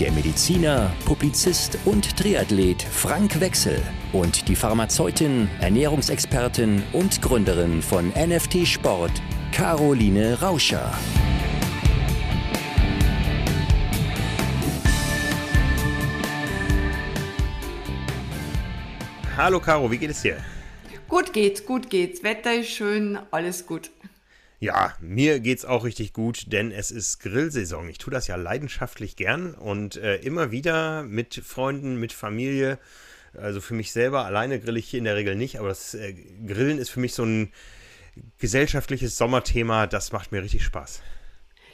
der Mediziner, Publizist und Triathlet Frank Wechsel und die Pharmazeutin, Ernährungsexpertin und Gründerin von NFT Sport, Caroline Rauscher. Hallo Caro, wie geht es dir? Gut geht's, gut geht's. Wetter ist schön, alles gut. Ja, mir geht's auch richtig gut, denn es ist Grillsaison. Ich tue das ja leidenschaftlich gern und äh, immer wieder mit Freunden, mit Familie. Also für mich selber alleine grille ich hier in der Regel nicht, aber das äh, Grillen ist für mich so ein gesellschaftliches Sommerthema. Das macht mir richtig Spaß.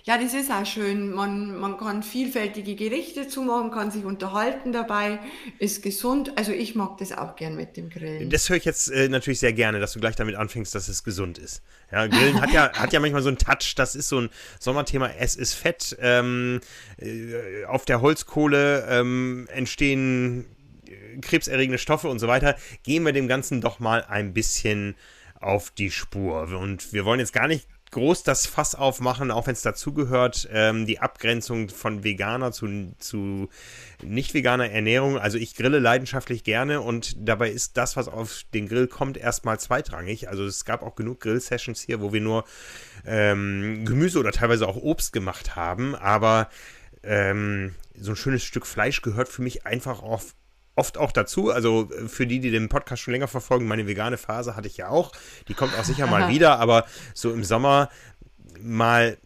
Ja, das ist auch schön. Man, man kann vielfältige Gerichte zumachen, kann sich unterhalten dabei, ist gesund. Also ich mag das auch gern mit dem Grillen. Das höre ich jetzt äh, natürlich sehr gerne, dass du gleich damit anfängst, dass es gesund ist. Ja, Grillen hat ja, hat ja manchmal so einen Touch, das ist so ein Sommerthema, es ist fett. Ähm, äh, auf der Holzkohle ähm, entstehen äh, krebserregende Stoffe und so weiter. Gehen wir dem Ganzen doch mal ein bisschen auf die Spur. Und wir wollen jetzt gar nicht groß das Fass aufmachen, auch wenn es dazugehört, ähm, die Abgrenzung von veganer zu, zu nicht veganer Ernährung. Also ich grille leidenschaftlich gerne und dabei ist das, was auf den Grill kommt, erstmal zweitrangig. Also es gab auch genug Grill-Sessions hier, wo wir nur ähm, Gemüse oder teilweise auch Obst gemacht haben, aber ähm, so ein schönes Stück Fleisch gehört für mich einfach auf oft auch dazu. Also äh, für die, die den Podcast schon länger verfolgen, meine vegane Phase hatte ich ja auch. Die kommt auch sicher mal wieder, aber so im Sommer mal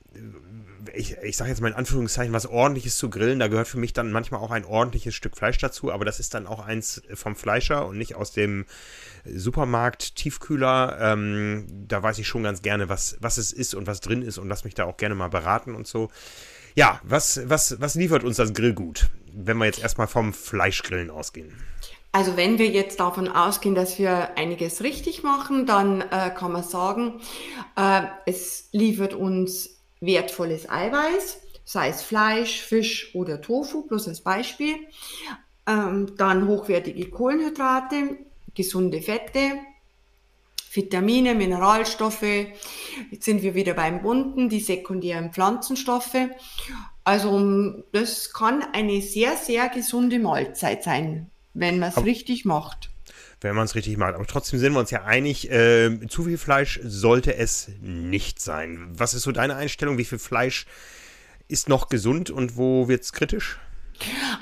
ich, ich sage jetzt mal in Anführungszeichen, was ordentliches zu grillen. Da gehört für mich dann manchmal auch ein ordentliches Stück Fleisch dazu, aber das ist dann auch eins vom Fleischer und nicht aus dem Supermarkt Tiefkühler. Ähm, da weiß ich schon ganz gerne, was, was es ist und was drin ist und lass mich da auch gerne mal beraten und so. Ja, was, was, was liefert uns das Grillgut, wenn wir jetzt erstmal vom Fleischgrillen ausgehen? Also wenn wir jetzt davon ausgehen, dass wir einiges richtig machen, dann äh, kann man sagen, äh, es liefert uns wertvolles Eiweiß, sei es Fleisch, Fisch oder Tofu, bloß als Beispiel. Ähm, dann hochwertige Kohlenhydrate, gesunde Fette, Vitamine, Mineralstoffe. Jetzt sind wir wieder beim Bunten, die sekundären Pflanzenstoffe. Also das kann eine sehr, sehr gesunde Mahlzeit sein, wenn man es richtig macht. Wenn man es richtig macht. Aber trotzdem sind wir uns ja einig, äh, zu viel Fleisch sollte es nicht sein. Was ist so deine Einstellung? Wie viel Fleisch ist noch gesund und wo wird es kritisch?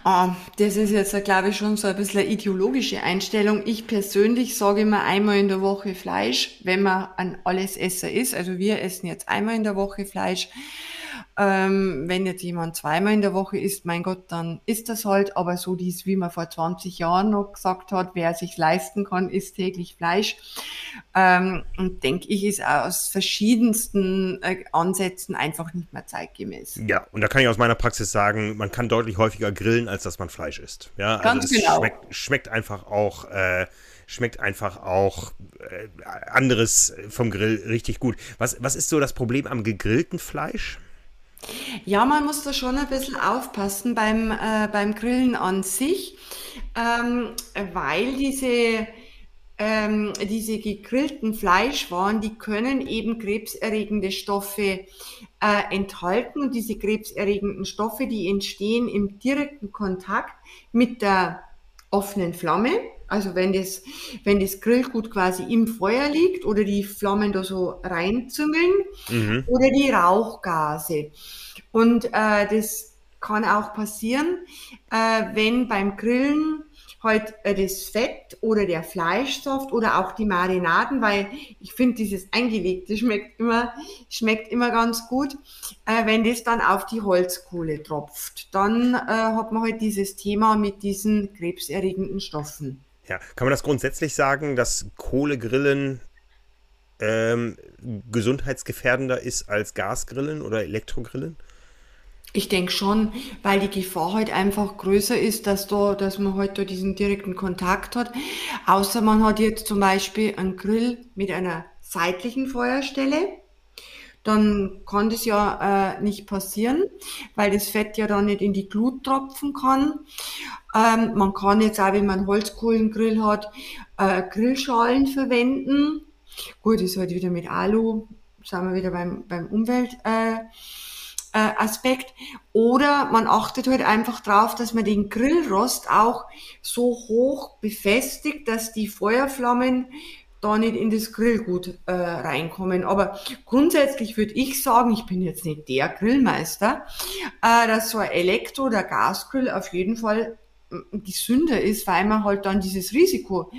Ah, das ist jetzt, glaube ich, schon so ein bisschen eine ideologische Einstellung. Ich persönlich sage immer einmal in der Woche Fleisch, wenn man ein Allesesser ist. Also wir essen jetzt einmal in der Woche Fleisch. Ähm, wenn jetzt jemand zweimal in der Woche isst, mein Gott, dann ist das halt. Aber so dies, wie man vor 20 Jahren noch gesagt hat, wer sich leisten kann, isst täglich Fleisch. Ähm, und denke ich, ist aus verschiedensten äh, Ansätzen einfach nicht mehr zeitgemäß. Ja, und da kann ich aus meiner Praxis sagen, man kann deutlich häufiger grillen, als dass man Fleisch isst. Ja, also Ganz genau. Schmeckt, schmeckt einfach auch. Äh, schmeckt einfach auch äh, anderes vom Grill richtig gut. Was, was ist so das Problem am gegrillten Fleisch? Ja, man muss da schon ein bisschen aufpassen beim, äh, beim Grillen an sich, ähm, weil diese, ähm, diese gegrillten Fleischwaren, die können eben krebserregende Stoffe äh, enthalten und diese krebserregenden Stoffe, die entstehen im direkten Kontakt mit der offenen Flamme. Also wenn das, wenn das Grillgut quasi im Feuer liegt oder die Flammen da so reinzüngeln mhm. oder die Rauchgase. Und äh, das kann auch passieren, äh, wenn beim Grillen halt äh, das Fett oder der Fleischsaft oder auch die Marinaden, weil ich finde dieses eingelegte schmeckt immer schmeckt immer ganz gut, äh, wenn das dann auf die Holzkohle tropft, dann äh, hat man halt dieses Thema mit diesen krebserregenden Stoffen. Ja, kann man das grundsätzlich sagen, dass Kohlegrillen ähm, gesundheitsgefährdender ist als Gasgrillen oder Elektrogrillen? Ich denke schon, weil die Gefahr halt einfach größer ist, dass da, dass man halt da diesen direkten Kontakt hat. Außer man hat jetzt zum Beispiel einen Grill mit einer seitlichen Feuerstelle. Dann kann das ja äh, nicht passieren, weil das Fett ja dann nicht in die Glut tropfen kann. Ähm, man kann jetzt auch, wenn man einen Holzkohlengrill hat, äh, Grillschalen verwenden. Gut, ist halt wieder mit Alu, sind wir wieder beim, beim Umwelt. Äh, äh. Oder man achtet halt einfach drauf, dass man den Grillrost auch so hoch befestigt, dass die Feuerflammen da nicht in das Grillgut äh, reinkommen. Aber grundsätzlich würde ich sagen, ich bin jetzt nicht der Grillmeister, äh, dass so ein Elektro- oder Gasgrill auf jeden Fall gesünder ist, weil man halt dann dieses Risiko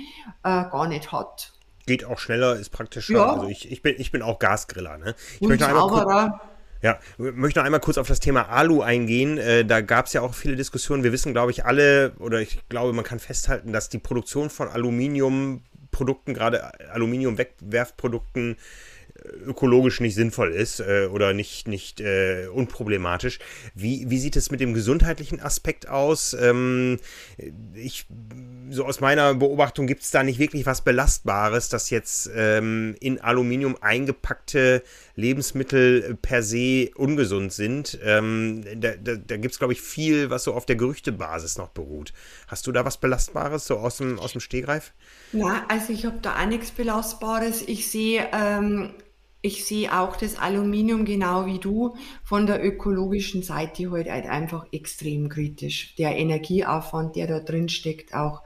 äh, gar nicht hat. Geht auch schneller, ist praktischer. Ja. Also ich, ich, bin, ich bin auch Gasgriller. Ne? Ich Und möchte sauberer. ja, möchte noch einmal kurz auf das Thema Alu eingehen. Äh, da gab es ja auch viele Diskussionen. Wir wissen, glaube ich, alle, oder ich glaube, man kann festhalten, dass die Produktion von Aluminiumprodukten, gerade Aluminium-Wegwerfprodukten, ökologisch nicht sinnvoll ist äh, oder nicht, nicht äh, unproblematisch. Wie, wie sieht es mit dem gesundheitlichen Aspekt aus? Ähm, ich, so aus meiner Beobachtung gibt es da nicht wirklich was Belastbares, dass jetzt ähm, in Aluminium eingepackte Lebensmittel per se ungesund sind. Ähm, da da, da gibt es, glaube ich, viel, was so auf der Gerüchtebasis noch beruht. Hast du da was Belastbares so aus dem, aus dem Stegreif? Na, also ich habe da auch nichts Belastbares. Ich sehe, ähm, ich sehe auch das Aluminium genau wie du von der ökologischen Seite halt halt einfach extrem kritisch. Der Energieaufwand, der da drin steckt auch.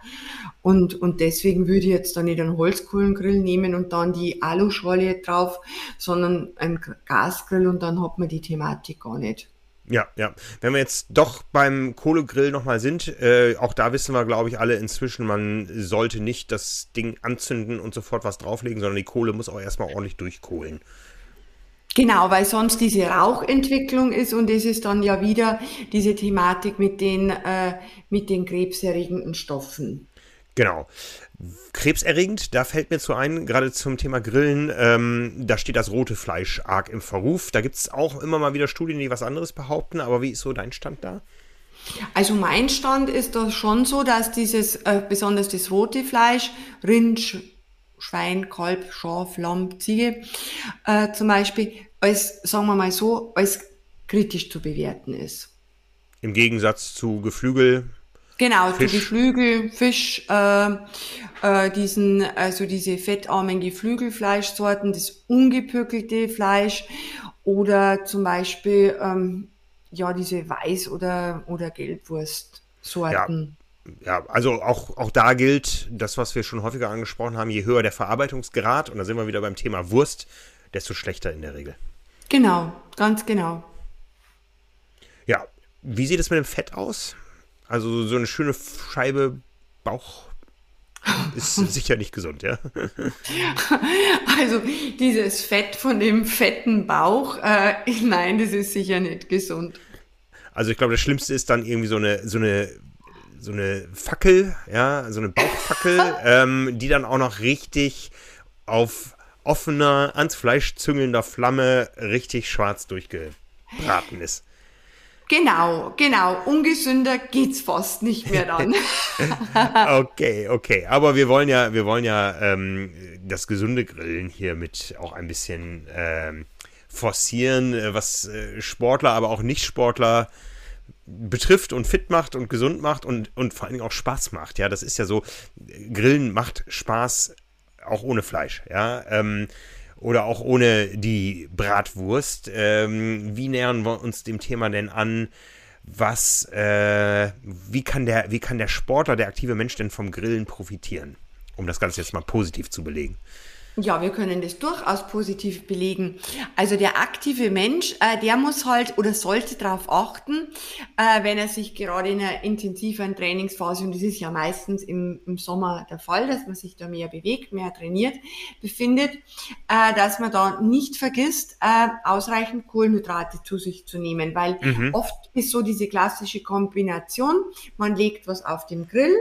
Und, und deswegen würde ich jetzt da nicht einen Holzkohlengrill nehmen und dann die Aluschale drauf, sondern einen Gasgrill und dann hat man die Thematik gar nicht. Ja, ja. Wenn wir jetzt doch beim Kohlegrill nochmal sind, äh, auch da wissen wir, glaube ich, alle inzwischen, man sollte nicht das Ding anzünden und sofort was drauflegen, sondern die Kohle muss auch erstmal ordentlich durchkohlen. Genau, weil sonst diese Rauchentwicklung ist und es ist dann ja wieder diese Thematik mit den, äh, mit den krebserregenden Stoffen. Genau. Krebserregend, da fällt mir zu ein, gerade zum Thema Grillen, ähm, da steht das rote Fleisch arg im Verruf. Da gibt es auch immer mal wieder Studien, die was anderes behaupten, aber wie ist so dein Stand da? Also mein Stand ist da schon so, dass dieses, äh, besonders das rote Fleisch, Rind, Sch Schwein, Kalb, Schaf, Lamm, Ziege, äh, zum Beispiel, als, sagen wir mal so, als kritisch zu bewerten ist. Im Gegensatz zu Geflügel. Genau, Fisch. zu Geflügel, Fisch, äh, äh, diesen, also diese fettarmen Geflügelfleischsorten, das ungepökelte Fleisch oder zum Beispiel ähm, ja diese Weiß- oder, oder Gelbwurstsorten. Ja, also auch, auch da gilt das, was wir schon häufiger angesprochen haben, je höher der Verarbeitungsgrad, und da sind wir wieder beim Thema Wurst, desto schlechter in der Regel. Genau, ganz genau. Ja, wie sieht es mit dem Fett aus? Also so eine schöne Scheibe Bauch ist sicher nicht gesund, ja? Also dieses Fett von dem fetten Bauch, äh, nein, das ist sicher nicht gesund. Also ich glaube, das Schlimmste ist dann irgendwie so eine, so eine, so eine Fackel, ja, so eine Bauchfackel, ähm, die dann auch noch richtig auf offener, ans Fleisch züngelnder Flamme richtig schwarz durchgebraten ist. Genau, genau. Ungesünder geht's fast nicht mehr dann. Okay, okay. Aber wir wollen ja, wir wollen ja ähm, das gesunde Grillen hier mit auch ein bisschen ähm, forcieren, äh, was äh, Sportler, aber auch Nicht-Sportler betrifft und fit macht und gesund macht und, und vor allen Dingen auch Spaß macht. Ja, das ist ja so, Grillen macht Spaß auch ohne Fleisch, ja. Ähm, oder auch ohne die Bratwurst. Ähm, wie nähern wir uns dem Thema denn an? Was, äh, wie kann der, wie kann der Sportler, der aktive Mensch denn vom Grillen profitieren? Um das Ganze jetzt mal positiv zu belegen. Ja, wir können das durchaus positiv belegen. Also der aktive Mensch, äh, der muss halt oder sollte darauf achten, äh, wenn er sich gerade in einer intensiveren Trainingsphase, und das ist ja meistens im, im Sommer der Fall, dass man sich da mehr bewegt, mehr trainiert, befindet, äh, dass man da nicht vergisst, äh, ausreichend Kohlenhydrate zu sich zu nehmen, weil oft ist so diese klassische Kombination, man legt was auf den Grill,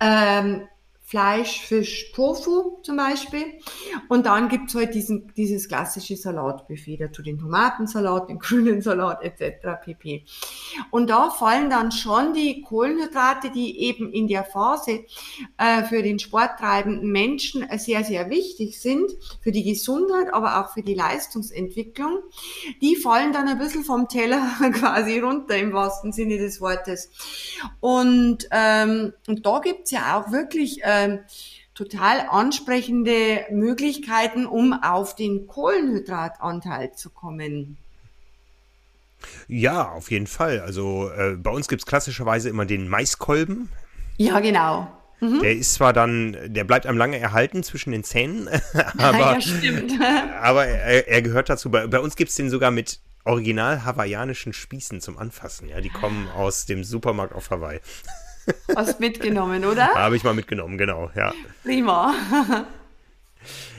ähm, Fleisch, Fisch, Tofu zum Beispiel. Und dann gibt's halt diesen, dieses klassische Salatbuffet dazu, den Tomatensalat, den grünen Salat etc. pp. Und da fallen dann schon die Kohlenhydrate, die eben in der Phase äh, für den sporttreibenden Menschen sehr, sehr wichtig sind, für die Gesundheit, aber auch für die Leistungsentwicklung, die fallen dann ein bisschen vom Teller quasi runter im wahrsten Sinne des Wortes. Und, ähm, und da gibt's ja auch wirklich äh, äh, total ansprechende Möglichkeiten, um auf den Kohlenhydratanteil zu kommen. Ja, auf jeden Fall. Also äh, bei uns gibt es klassischerweise immer den Maiskolben. Ja, genau. Mhm. Der ist zwar dann, der bleibt einem lange erhalten zwischen den Zähnen, aber, ja, aber er, er, gehört dazu. Bei, bei uns gibt es den sogar mit original hawaiianischen Spießen zum Anfassen. Ja, die kommen aus dem Supermarkt auf Hawaii. Hast mitgenommen, oder? Habe ich mal mitgenommen, genau, ja. Prima.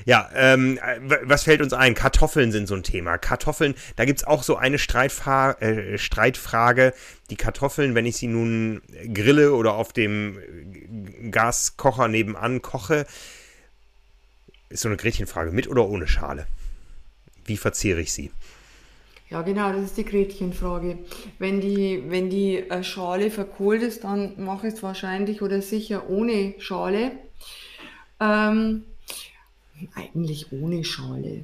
Ja, ähm, was fällt uns ein? Kartoffeln sind so ein Thema. Kartoffeln, da gibt es auch so eine Streitfa äh, Streitfrage. Die Kartoffeln, wenn ich sie nun grille oder auf dem Gaskocher nebenan koche, ist so eine Gretchenfrage. Mit oder ohne Schale? Wie verzehre ich sie? Ja, genau, das ist die Gretchenfrage. Wenn die, wenn die äh, Schale verkohlt ist, dann mache ich es wahrscheinlich oder sicher ohne Schale. Ähm, eigentlich ohne Schale.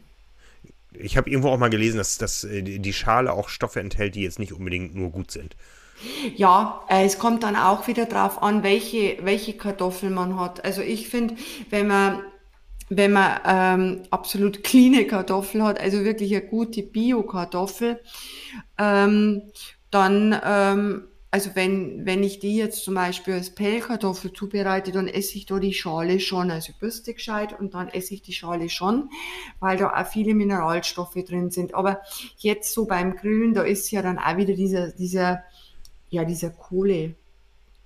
Ich habe irgendwo auch mal gelesen, dass, dass äh, die Schale auch Stoffe enthält, die jetzt nicht unbedingt nur gut sind. Ja, äh, es kommt dann auch wieder drauf an, welche, welche Kartoffeln man hat. Also ich finde, wenn man wenn man ähm, absolut cleane Kartoffel hat, also wirklich eine gute Bio-Kartoffel, ähm, dann, ähm, also wenn, wenn ich die jetzt zum Beispiel als Pellkartoffel zubereite, dann esse ich da die Schale schon, also bürste gescheit und dann esse ich die Schale schon, weil da auch viele Mineralstoffe drin sind. Aber jetzt so beim Grillen, da ist ja dann auch wieder dieser, dieser, ja, dieser Kohle,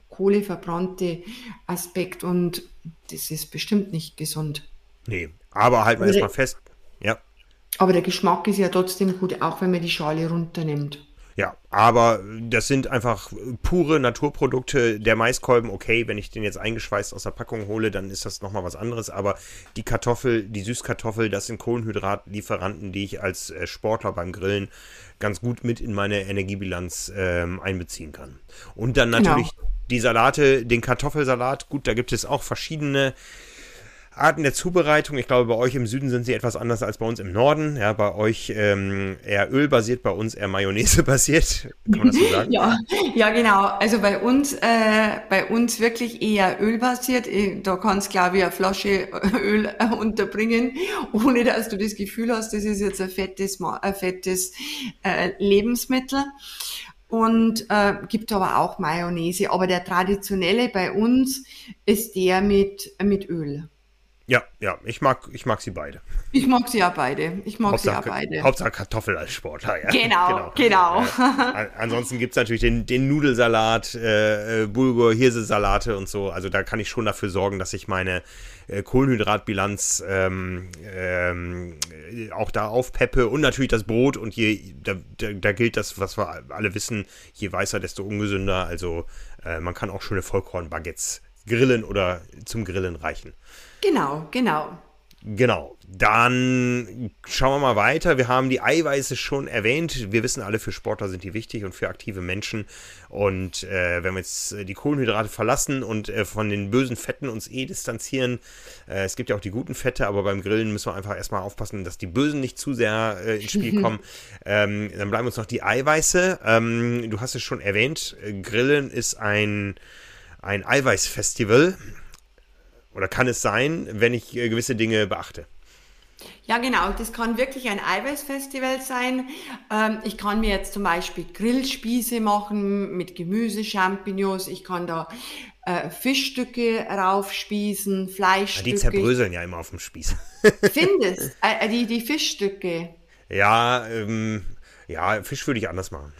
Kohleverbrannte Aspekt und das ist bestimmt nicht gesund. Nee, aber halten wir erstmal fest. Ja. Aber der Geschmack ist ja trotzdem gut, auch wenn man die Schale runternimmt. Ja, aber das sind einfach pure Naturprodukte. Der Maiskolben, okay, wenn ich den jetzt eingeschweißt aus der Packung hole, dann ist das nochmal was anderes. Aber die Kartoffel, die Süßkartoffel, das sind Kohlenhydratlieferanten, die ich als äh, Sportler beim Grillen ganz gut mit in meine Energiebilanz ähm, einbeziehen kann. Und dann genau. natürlich genau. die Salate, den Kartoffelsalat. Gut, da gibt es auch verschiedene Arten der Zubereitung. Ich glaube, bei euch im Süden sind sie etwas anders als bei uns im Norden. Ja, bei euch ähm, eher ölbasiert, bei uns eher Mayonnaise basiert. Kann man das so sagen? ja, ja, genau. Also bei uns, äh, bei uns wirklich eher ölbasiert. Äh, da kannst, glaube ich, eine Flasche Öl äh, unterbringen, ohne dass du das Gefühl hast, das ist jetzt ein fettes, ein fettes äh, Lebensmittel und äh, gibt aber auch Mayonnaise. Aber der traditionelle bei uns ist der mit, mit Öl. Ja, ja, ich mag, ich mag sie beide. Ich mag sie ja beide. Ich mag Hauptsache, sie ja beide. Hauptsache Kartoffel als Sportler, ja. Genau, genau. genau. Äh, ansonsten gibt es natürlich den, den Nudelsalat, äh, äh, Bulgur, Hirsesalate und so. Also da kann ich schon dafür sorgen, dass ich meine äh, Kohlenhydratbilanz ähm, ähm, auch da aufpeppe und natürlich das Brot und je, da, da, da, gilt das, was wir alle wissen, je weißer, desto ungesünder. Also äh, man kann auch schöne Vollkornbaguettes grillen oder zum Grillen reichen. Genau, genau. Genau. Dann schauen wir mal weiter. Wir haben die Eiweiße schon erwähnt. Wir wissen alle, für Sportler sind die wichtig und für aktive Menschen. Und äh, wenn wir jetzt die Kohlenhydrate verlassen und äh, von den bösen Fetten uns eh distanzieren, äh, es gibt ja auch die guten Fette, aber beim Grillen müssen wir einfach erstmal aufpassen, dass die bösen nicht zu sehr äh, ins Spiel kommen. ähm, dann bleiben uns noch die Eiweiße. Ähm, du hast es schon erwähnt, Grillen ist ein, ein Eiweißfestival. Oder kann es sein, wenn ich äh, gewisse Dinge beachte? Ja, genau. Das kann wirklich ein Eiweißfestival sein. Ähm, ich kann mir jetzt zum Beispiel Grillspieße machen mit Gemüse, Champignons. Ich kann da äh, Fischstücke raufspießen, Fleischstücke. Ja, die zerbröseln ja immer auf dem Spieß. Findest? Äh, äh, die, die Fischstücke. Ja, ähm, ja, Fisch würde ich anders machen.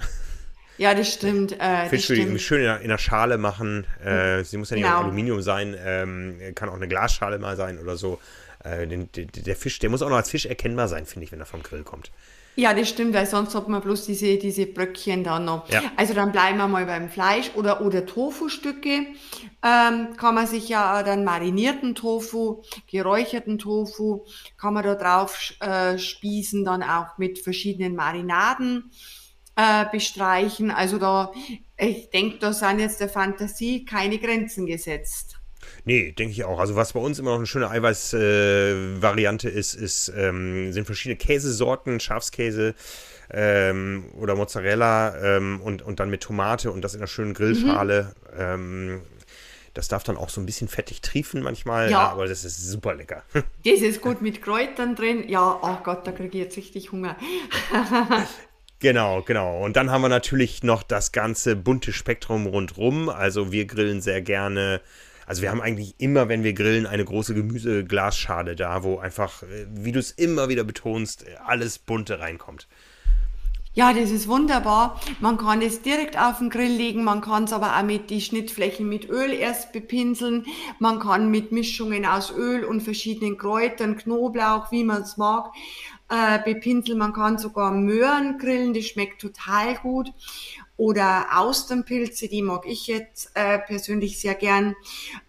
Ja, das stimmt. Äh, Fisch will ich schön in einer, in einer, Schale machen. Äh, sie muss ja nicht genau. Aluminium sein, ähm, kann auch eine Glasschale mal sein oder so. Äh, den, den, der Fisch, der muss auch noch als Fisch erkennbar sein, finde ich, wenn er vom Grill kommt. Ja, das stimmt, weil sonst hat man bloß diese, diese Bröckchen dann noch. Ja. Also dann bleiben wir mal beim Fleisch oder, oder Tofu-Stücke. Ähm, kann man sich ja dann marinierten Tofu, geräucherten Tofu, kann man da drauf äh, spießen, dann auch mit verschiedenen Marinaden äh, bestreichen. Also da, ich denke, da sind jetzt der Fantasie keine Grenzen gesetzt. Nee, denke ich auch. Also was bei uns immer noch eine schöne Eiweißvariante äh, ist, ist ähm, sind verschiedene Käsesorten, Schafskäse ähm, oder Mozzarella ähm, und, und dann mit Tomate und das in einer schönen Grillschale. Mhm. das darf dann auch so ein bisschen fettig triefen manchmal, ja. aber das ist super lecker. Das ist gut mit Kräutern drin. Ja, oh Gott, da kriege ich jetzt richtig Hunger. Genau, genau. Und dann haben wir natürlich noch das ganze bunte Spektrum rundrum. Also wir grillen sehr gerne also wir haben eigentlich immer, wenn wir grillen, eine große Gemüseglasschale da, wo einfach, äh, wie du es immer wieder betonst, alles bunte reinkommt. Ja, das ist wunderbar. Man kann es direkt auf den Grill legen, man kann es aber auch mit die Schnittflächen mit Öl erst bepinseln. Man kann mit Mischungen aus Öl und verschiedenen Kräutern, Knoblauch, wie man es mag, äh, bepinseln. Man kann sogar Möhren grillen, das schmeckt total gut oder Austernpilze, die mag ich jetzt äh, persönlich sehr gern,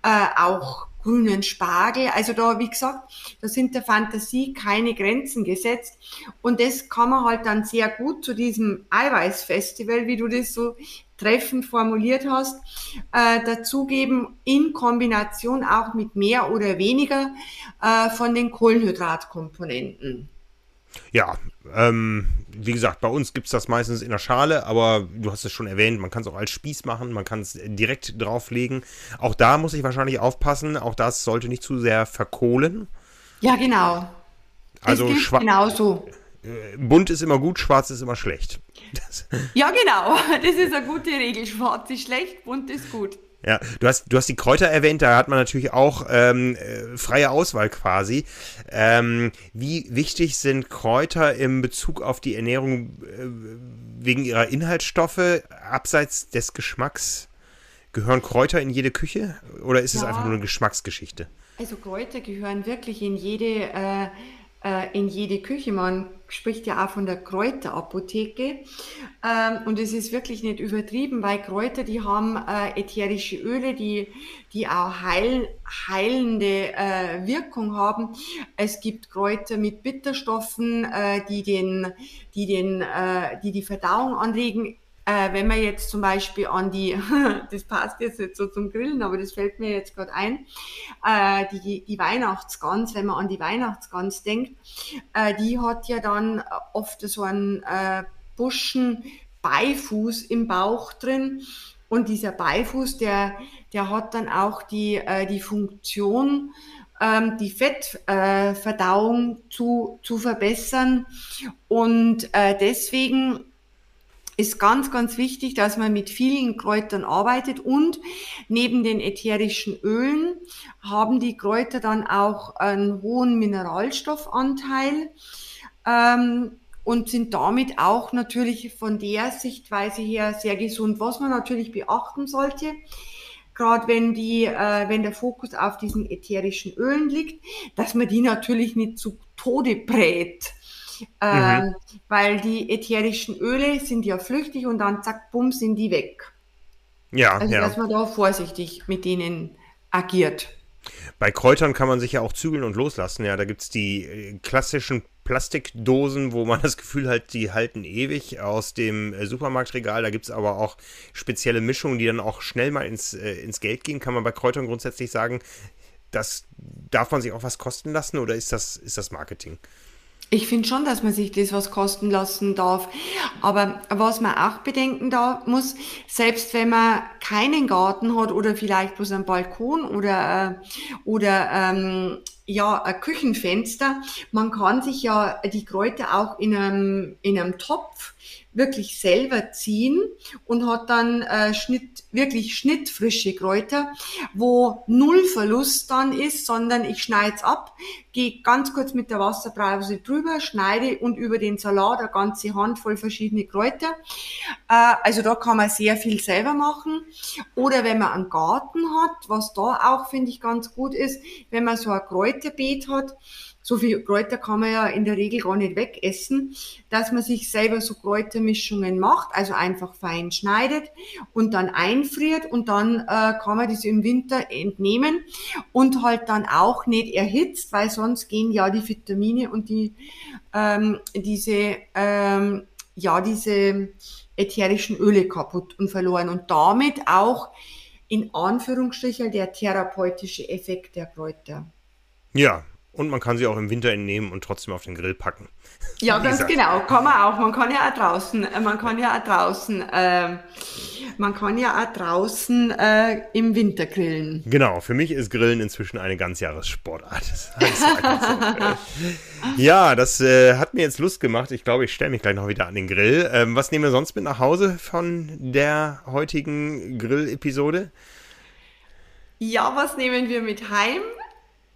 äh, auch grünen Spargel. Also da, wie gesagt, da sind der Fantasie keine Grenzen gesetzt. Und das kann man halt dann sehr gut zu diesem Eiweißfestival, wie du das so treffend formuliert hast, äh, dazugeben, in Kombination auch mit mehr oder weniger äh, von den Kohlenhydratkomponenten. Ja, ähm, wie gesagt, bei uns gibt es das meistens in der Schale, aber du hast es schon erwähnt, man kann es auch als Spieß machen, man kann es direkt drauflegen. Auch da muss ich wahrscheinlich aufpassen, auch das sollte nicht zu sehr verkohlen. Ja, genau. Also genauso. Äh, bunt ist immer gut, schwarz ist immer schlecht. Das ja, genau. Das ist eine gute Regel. Schwarz ist schlecht, bunt ist gut. Ja, du hast, du hast die Kräuter erwähnt, da hat man natürlich auch ähm, äh, freie Auswahl quasi. Ähm, wie wichtig sind Kräuter im Bezug auf die Ernährung äh, wegen ihrer Inhaltsstoffe, abseits des Geschmacks? Gehören Kräuter in jede Küche oder ist ja. es einfach nur eine Geschmacksgeschichte? Also Kräuter gehören wirklich in jede äh, äh, in jede Küche. Man spricht ja auch von der Kräuterapotheke. Ähm, und es ist wirklich nicht übertrieben, weil Kräuter, die haben äh, ätherische Öle, die, die auch heil, heilende äh, Wirkung haben. Es gibt Kräuter mit Bitterstoffen, die den, die den, die die Verdauung anregen. Äh, wenn man jetzt zum Beispiel an die, das passt jetzt nicht so zum Grillen, aber das fällt mir jetzt gerade ein, äh, die, die Weihnachtsgans, wenn man an die Weihnachtsgans denkt, äh, die hat ja dann oft so einen äh, Buschen Beifuß im Bauch drin. Und dieser Beifuß, der, der hat dann auch die, äh, die Funktion, ähm, die Fettverdauung äh, zu, zu verbessern. Und äh, deswegen ist ganz, ganz wichtig, dass man mit vielen Kräutern arbeitet und neben den ätherischen Ölen haben die Kräuter dann auch einen hohen Mineralstoffanteil ähm, und sind damit auch natürlich von der Sichtweise her sehr gesund. Was man natürlich beachten sollte, gerade wenn die, äh, wenn der Fokus auf diesen ätherischen Ölen liegt, dass man die natürlich nicht zu Tode brät äh, mhm. weil die ätherischen Öle sind ja flüchtig und dann zack, bumm, sind die weg. Ja, also, ja. dass man da vorsichtig mit denen agiert. Bei Kräutern kann man sich ja auch zügeln und loslassen. Ja, da gibt es die äh, klassischen Plastikdosen, wo man das Gefühl hat, die halten ewig aus dem äh, Supermarktregal. Da gibt es aber auch spezielle Mischungen, die dann auch schnell mal ins, äh, ins Geld gehen. Kann man bei Kräutern grundsätzlich sagen, das darf man sich auch was kosten lassen oder ist das, ist das Marketing? Ich finde schon, dass man sich das was kosten lassen darf. Aber was man auch bedenken darf, muss, selbst wenn man keinen Garten hat oder vielleicht bloß einen Balkon oder, äh, oder ähm, ja, ein Küchenfenster, man kann sich ja die Kräuter auch in einem, in einem Topf wirklich selber ziehen und hat dann äh, Schnitt, wirklich schnittfrische Kräuter, wo null Verlust dann ist, sondern ich schneide es ab, gehe ganz kurz mit der Wasserbrause drüber, schneide und über den Salat eine ganze Handvoll verschiedene Kräuter. Äh, also da kann man sehr viel selber machen. Oder wenn man einen Garten hat, was da auch finde ich ganz gut ist, wenn man so ein Kräuterbeet hat, so viel Kräuter kann man ja in der Regel gar nicht wegessen, dass man sich selber so Kräutermischungen macht, also einfach fein schneidet und dann einfriert und dann äh, kann man das im Winter entnehmen und halt dann auch nicht erhitzt, weil sonst gehen ja die Vitamine und die ähm, diese ähm, ja diese ätherischen Öle kaputt und verloren und damit auch in Anführungsstrichen der therapeutische Effekt der Kräuter. Ja, und man kann sie auch im Winter entnehmen und trotzdem auf den Grill packen. Ja, ganz genau. Kann man auch. Man kann ja auch draußen, äh, man kann ja auch draußen, äh, man kann ja auch draußen äh, im Winter grillen. Genau. Für mich ist Grillen inzwischen eine Ganzjahressportart. Das so ja, das äh, hat mir jetzt Lust gemacht. Ich glaube, ich stelle mich gleich noch wieder an den Grill. Ähm, was nehmen wir sonst mit nach Hause von der heutigen Grill-Episode? Ja, was nehmen wir mit heim?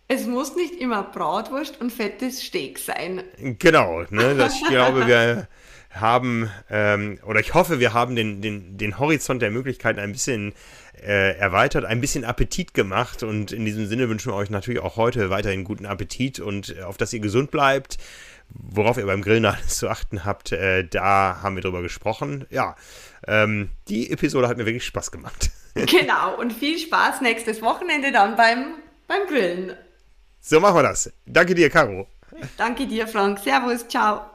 Es muss nicht immer Bratwurst und fettes Steak sein. Genau, ne, das, ich glaube, wir haben, ähm, oder ich hoffe, wir haben den, den, den Horizont der Möglichkeiten ein bisschen äh, erweitert, ein bisschen Appetit gemacht und in diesem Sinne wünschen wir euch natürlich auch heute weiterhin guten Appetit und äh, auf dass ihr gesund bleibt. Worauf ihr beim Grillen alles zu achten habt, äh, da haben wir drüber gesprochen. Ja, ähm, die Episode hat mir wirklich Spaß gemacht. Genau, und viel Spaß nächstes Wochenende dann beim, beim Grillen. So machen wir das. Danke dir, Caro. Danke dir, Frank. Servus, ciao.